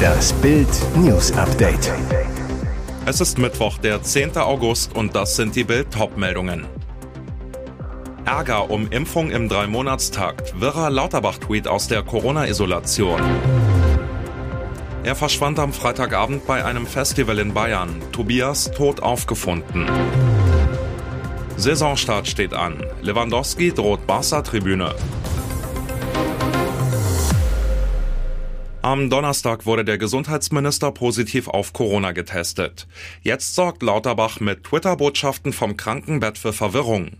Das Bild News Update. Es ist Mittwoch, der 10. August und das sind die Bild meldungen Ärger um Impfung im Dreimonatstakt. Wirrer Lauterbach-Tweet aus der Corona-Isolation. Er verschwand am Freitagabend bei einem Festival in Bayern. Tobias tot aufgefunden. Saisonstart steht an. Lewandowski droht Barca-Tribüne. Am Donnerstag wurde der Gesundheitsminister positiv auf Corona getestet. Jetzt sorgt Lauterbach mit Twitter-Botschaften vom Krankenbett für Verwirrung.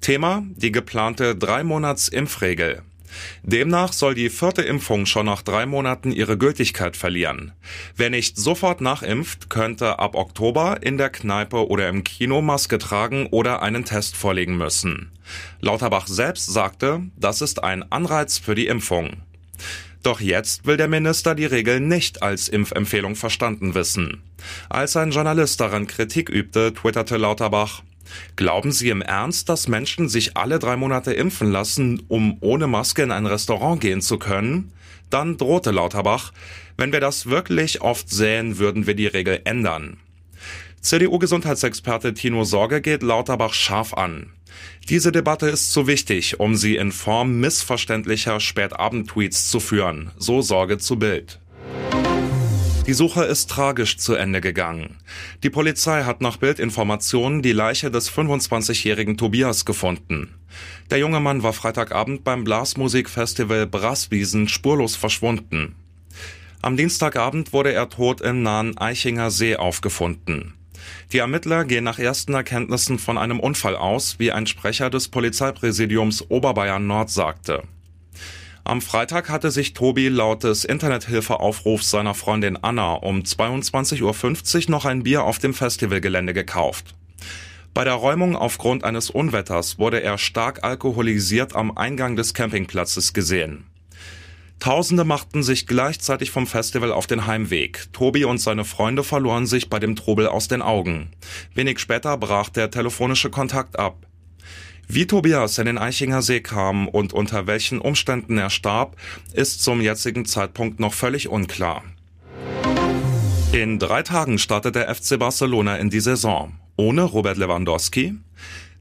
Thema die geplante Drei-Monats-Impfregel. Demnach soll die vierte Impfung schon nach drei Monaten ihre Gültigkeit verlieren. Wer nicht sofort nachimpft, könnte ab Oktober in der Kneipe oder im Kino Maske tragen oder einen Test vorlegen müssen. Lauterbach selbst sagte, das ist ein Anreiz für die Impfung. Doch jetzt will der Minister die Regel nicht als Impfempfehlung verstanden wissen. Als ein Journalist daran Kritik übte, twitterte Lauterbach, Glauben Sie im Ernst, dass Menschen sich alle drei Monate impfen lassen, um ohne Maske in ein Restaurant gehen zu können? Dann drohte Lauterbach, wenn wir das wirklich oft sähen, würden wir die Regel ändern. CDU-Gesundheitsexperte Tino Sorge geht Lauterbach scharf an. Diese Debatte ist zu wichtig, um sie in Form missverständlicher Spätabend-Tweets zu führen, so Sorge zu Bild. Die Suche ist tragisch zu Ende gegangen. Die Polizei hat nach Bildinformationen die Leiche des 25-jährigen Tobias gefunden. Der junge Mann war Freitagabend beim Blasmusikfestival Brasswiesen spurlos verschwunden. Am Dienstagabend wurde er tot im nahen Eichinger See aufgefunden. Die Ermittler gehen nach ersten Erkenntnissen von einem Unfall aus, wie ein Sprecher des Polizeipräsidiums Oberbayern Nord sagte. Am Freitag hatte sich Tobi laut des Internethilfeaufrufs seiner Freundin Anna um 22.50 Uhr noch ein Bier auf dem Festivalgelände gekauft. Bei der Räumung aufgrund eines Unwetters wurde er stark alkoholisiert am Eingang des Campingplatzes gesehen. Tausende machten sich gleichzeitig vom Festival auf den Heimweg. Tobi und seine Freunde verloren sich bei dem Trubel aus den Augen. Wenig später brach der telefonische Kontakt ab. Wie Tobias in den Eichinger See kam und unter welchen Umständen er starb, ist zum jetzigen Zeitpunkt noch völlig unklar. In drei Tagen startet der FC Barcelona in die Saison. Ohne Robert Lewandowski?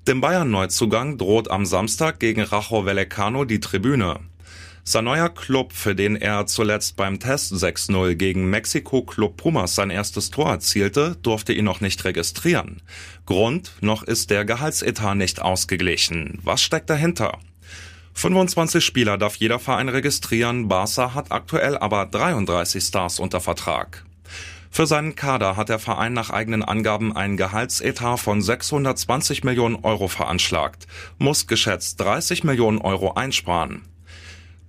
Dem Bayern-Neuzugang droht am Samstag gegen Rajo Vallecano die Tribüne. Sein neuer Club, für den er zuletzt beim Test 6-0 gegen Mexiko-Club Pumas sein erstes Tor erzielte, durfte ihn noch nicht registrieren. Grund, noch ist der Gehaltsetat nicht ausgeglichen. Was steckt dahinter? 25 Spieler darf jeder Verein registrieren, Barca hat aktuell aber 33 Stars unter Vertrag. Für seinen Kader hat der Verein nach eigenen Angaben einen Gehaltsetat von 620 Millionen Euro veranschlagt, muss geschätzt 30 Millionen Euro einsparen.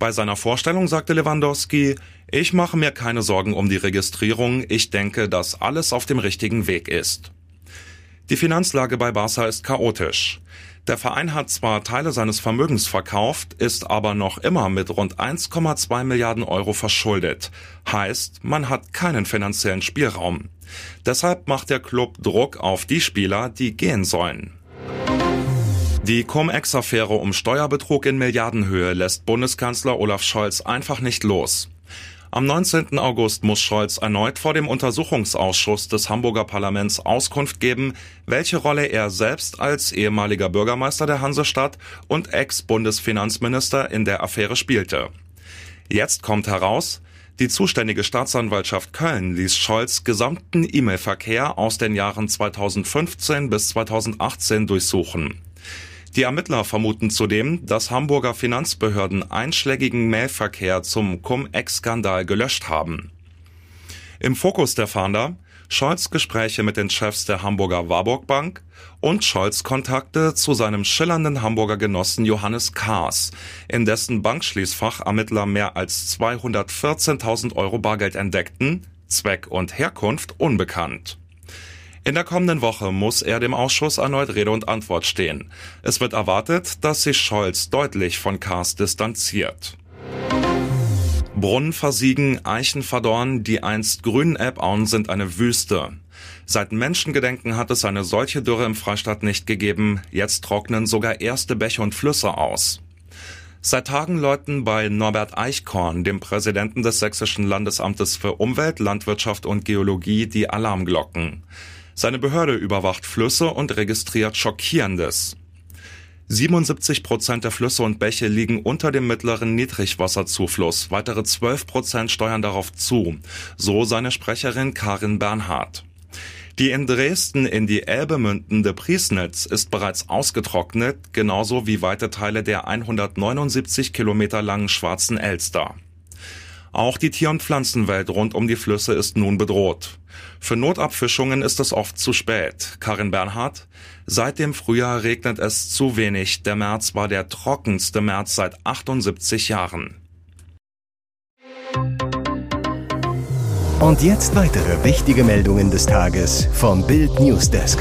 Bei seiner Vorstellung sagte Lewandowski, ich mache mir keine Sorgen um die Registrierung, ich denke, dass alles auf dem richtigen Weg ist. Die Finanzlage bei Barca ist chaotisch. Der Verein hat zwar Teile seines Vermögens verkauft, ist aber noch immer mit rund 1,2 Milliarden Euro verschuldet. Heißt, man hat keinen finanziellen Spielraum. Deshalb macht der Club Druck auf die Spieler, die gehen sollen. Die Cum-Ex-Affäre um Steuerbetrug in Milliardenhöhe lässt Bundeskanzler Olaf Scholz einfach nicht los. Am 19. August muss Scholz erneut vor dem Untersuchungsausschuss des Hamburger Parlaments Auskunft geben, welche Rolle er selbst als ehemaliger Bürgermeister der Hansestadt und Ex-Bundesfinanzminister in der Affäre spielte. Jetzt kommt heraus, die zuständige Staatsanwaltschaft Köln ließ Scholz gesamten E-Mail-Verkehr aus den Jahren 2015 bis 2018 durchsuchen. Die Ermittler vermuten zudem, dass Hamburger Finanzbehörden einschlägigen Mailverkehr zum Cum-Ex-Skandal gelöscht haben. Im Fokus der Fahnder Scholz Gespräche mit den Chefs der Hamburger Warburg Bank und Scholz Kontakte zu seinem schillernden Hamburger Genossen Johannes Kaas, in dessen Bankschließfach Ermittler mehr als 214.000 Euro Bargeld entdeckten, Zweck und Herkunft unbekannt. In der kommenden Woche muss er dem Ausschuss erneut Rede und Antwort stehen. Es wird erwartet, dass sich Scholz deutlich von Kars distanziert. Brunnen versiegen, Eichen verdorren, die einst grünen Elbauen sind eine Wüste. Seit Menschengedenken hat es eine solche Dürre im Freistaat nicht gegeben, jetzt trocknen sogar erste Bäche und Flüsse aus. Seit Tagen läuten bei Norbert Eichkorn, dem Präsidenten des Sächsischen Landesamtes für Umwelt, Landwirtschaft und Geologie, die Alarmglocken. Seine Behörde überwacht Flüsse und registriert Schockierendes. 77 Prozent der Flüsse und Bäche liegen unter dem mittleren Niedrigwasserzufluss. Weitere 12 Prozent steuern darauf zu. So seine Sprecherin Karin Bernhardt. Die in Dresden in die Elbe mündende Priesnitz ist bereits ausgetrocknet, genauso wie weite Teile der 179 Kilometer langen Schwarzen Elster. Auch die Tier- und Pflanzenwelt rund um die Flüsse ist nun bedroht. Für Notabfischungen ist es oft zu spät. Karin Bernhardt, seit dem Frühjahr regnet es zu wenig. Der März war der trockenste März seit 78 Jahren. Und jetzt weitere wichtige Meldungen des Tages vom Bild Newsdesk.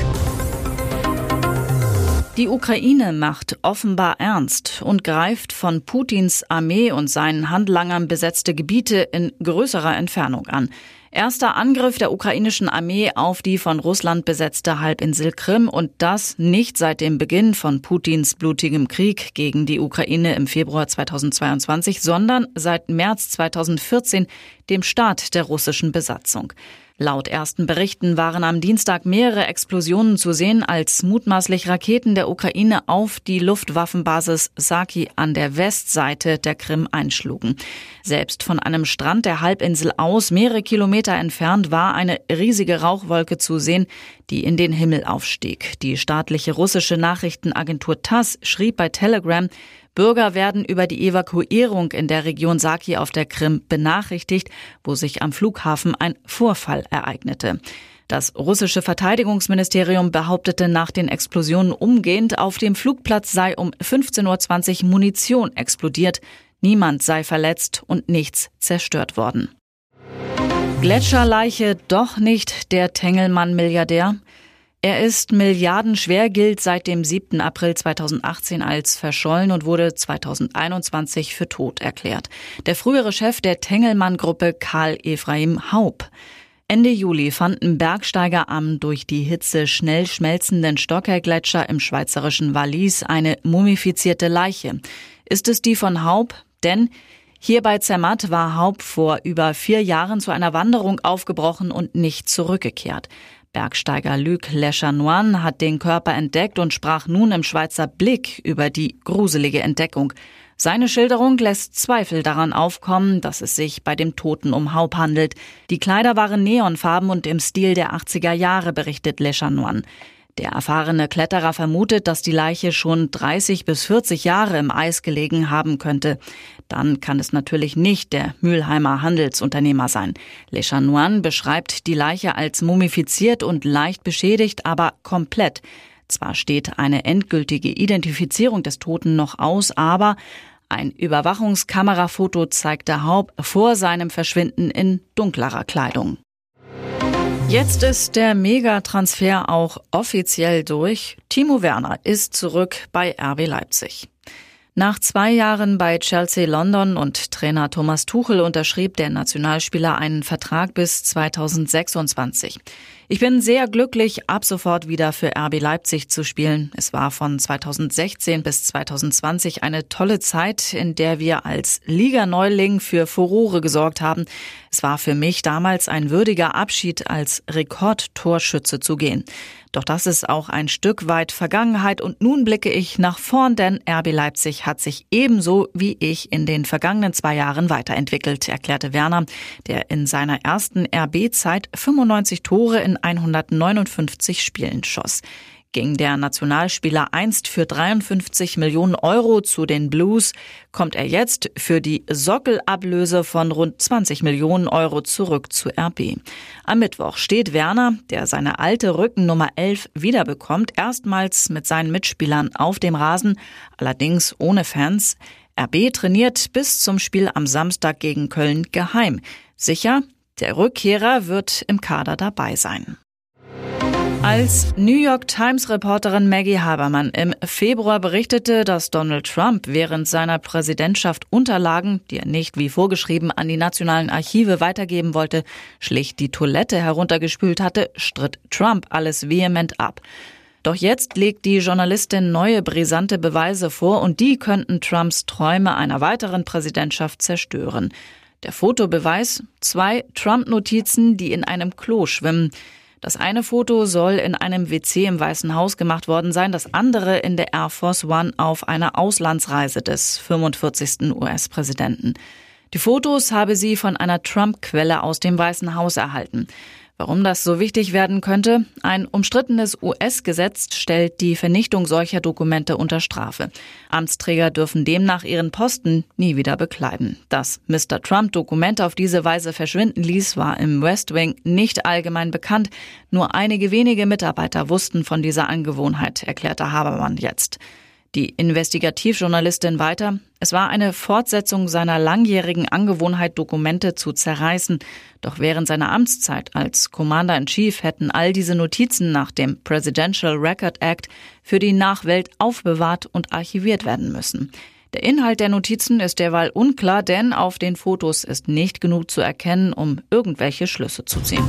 Die Ukraine macht offenbar ernst und greift von Putins Armee und seinen Handlangern besetzte Gebiete in größerer Entfernung an. Erster Angriff der ukrainischen Armee auf die von Russland besetzte Halbinsel Krim und das nicht seit dem Beginn von Putins blutigem Krieg gegen die Ukraine im Februar 2022, sondern seit März 2014, dem Start der russischen Besatzung. Laut ersten Berichten waren am Dienstag mehrere Explosionen zu sehen, als mutmaßlich Raketen der Ukraine auf die Luftwaffenbasis Saki an der Westseite der Krim einschlugen. Selbst von einem Strand der Halbinsel aus, mehrere Kilometer entfernt, war eine riesige Rauchwolke zu sehen, die in den Himmel aufstieg. Die staatliche russische Nachrichtenagentur TASS schrieb bei Telegram, Bürger werden über die Evakuierung in der Region Saki auf der Krim benachrichtigt, wo sich am Flughafen ein Vorfall ereignete. Das russische Verteidigungsministerium behauptete nach den Explosionen umgehend, auf dem Flugplatz sei um 15.20 Uhr Munition explodiert, niemand sei verletzt und nichts zerstört worden. Gletscherleiche doch nicht der Tengelmann-Milliardär. Er ist milliardenschwer, gilt seit dem 7. April 2018 als verschollen und wurde 2021 für tot erklärt. Der frühere Chef der Tengelmann-Gruppe Karl Ephraim Haub. Ende Juli fanden Bergsteiger am durch die Hitze schnell schmelzenden Stockergletscher im schweizerischen Wallis eine mumifizierte Leiche. Ist es die von Haub? Denn hier bei Zermatt war Haub vor über vier Jahren zu einer Wanderung aufgebrochen und nicht zurückgekehrt. Bergsteiger Luc Lechanoine hat den Körper entdeckt und sprach nun im Schweizer Blick über die gruselige Entdeckung. Seine Schilderung lässt Zweifel daran aufkommen, dass es sich bei dem Toten um Haupt handelt. Die Kleider waren neonfarben und im Stil der 80er Jahre, berichtet Lechanoine. Der erfahrene Kletterer vermutet, dass die Leiche schon 30 bis 40 Jahre im Eis gelegen haben könnte. Dann kann es natürlich nicht der Mülheimer Handelsunternehmer sein. Le Chanoine beschreibt die Leiche als mumifiziert und leicht beschädigt, aber komplett. Zwar steht eine endgültige Identifizierung des Toten noch aus, aber ein Überwachungskamerafoto zeigte Haub vor seinem Verschwinden in dunklerer Kleidung. Jetzt ist der Megatransfer auch offiziell durch. Timo Werner ist zurück bei RB Leipzig. Nach zwei Jahren bei Chelsea London und Trainer Thomas Tuchel unterschrieb der Nationalspieler einen Vertrag bis 2026. Ich bin sehr glücklich, ab sofort wieder für RB Leipzig zu spielen. Es war von 2016 bis 2020 eine tolle Zeit, in der wir als Liga-Neuling für Furore gesorgt haben. Es war für mich damals ein würdiger Abschied, als Rekordtorschütze zu gehen. Doch das ist auch ein Stück weit Vergangenheit und nun blicke ich nach vorn, denn RB Leipzig hat sich ebenso wie ich in den vergangenen zwei Jahren weiterentwickelt, erklärte Werner, der in seiner ersten RB-Zeit 95 Tore in 159 Spielen schoss ging der Nationalspieler einst für 53 Millionen Euro zu den Blues, kommt er jetzt für die Sockelablöse von rund 20 Millionen Euro zurück zu RB. Am Mittwoch steht Werner, der seine alte Rückennummer 11 wiederbekommt, erstmals mit seinen Mitspielern auf dem Rasen, allerdings ohne Fans. RB trainiert bis zum Spiel am Samstag gegen Köln geheim. Sicher, der Rückkehrer wird im Kader dabei sein. Als New York Times Reporterin Maggie Habermann im Februar berichtete, dass Donald Trump während seiner Präsidentschaft Unterlagen, die er nicht wie vorgeschrieben an die nationalen Archive weitergeben wollte, schlicht die Toilette heruntergespült hatte, stritt Trump alles vehement ab. Doch jetzt legt die Journalistin neue brisante Beweise vor und die könnten Trumps Träume einer weiteren Präsidentschaft zerstören. Der Fotobeweis zwei Trump-Notizen, die in einem Klo schwimmen. Das eine Foto soll in einem WC im Weißen Haus gemacht worden sein, das andere in der Air Force One auf einer Auslandsreise des 45. US-Präsidenten. Die Fotos habe sie von einer Trump-Quelle aus dem Weißen Haus erhalten. Warum das so wichtig werden könnte? Ein umstrittenes US-Gesetz stellt die Vernichtung solcher Dokumente unter Strafe. Amtsträger dürfen demnach ihren Posten nie wieder bekleiden. Dass Mr. Trump Dokumente auf diese Weise verschwinden ließ, war im West Wing nicht allgemein bekannt. Nur einige wenige Mitarbeiter wussten von dieser Angewohnheit, erklärte Habermann jetzt. Die Investigativjournalistin weiter. Es war eine Fortsetzung seiner langjährigen Angewohnheit, Dokumente zu zerreißen. Doch während seiner Amtszeit als Commander in Chief hätten all diese Notizen nach dem Presidential Record Act für die Nachwelt aufbewahrt und archiviert werden müssen. Der Inhalt der Notizen ist derweil unklar, denn auf den Fotos ist nicht genug zu erkennen, um irgendwelche Schlüsse zu ziehen.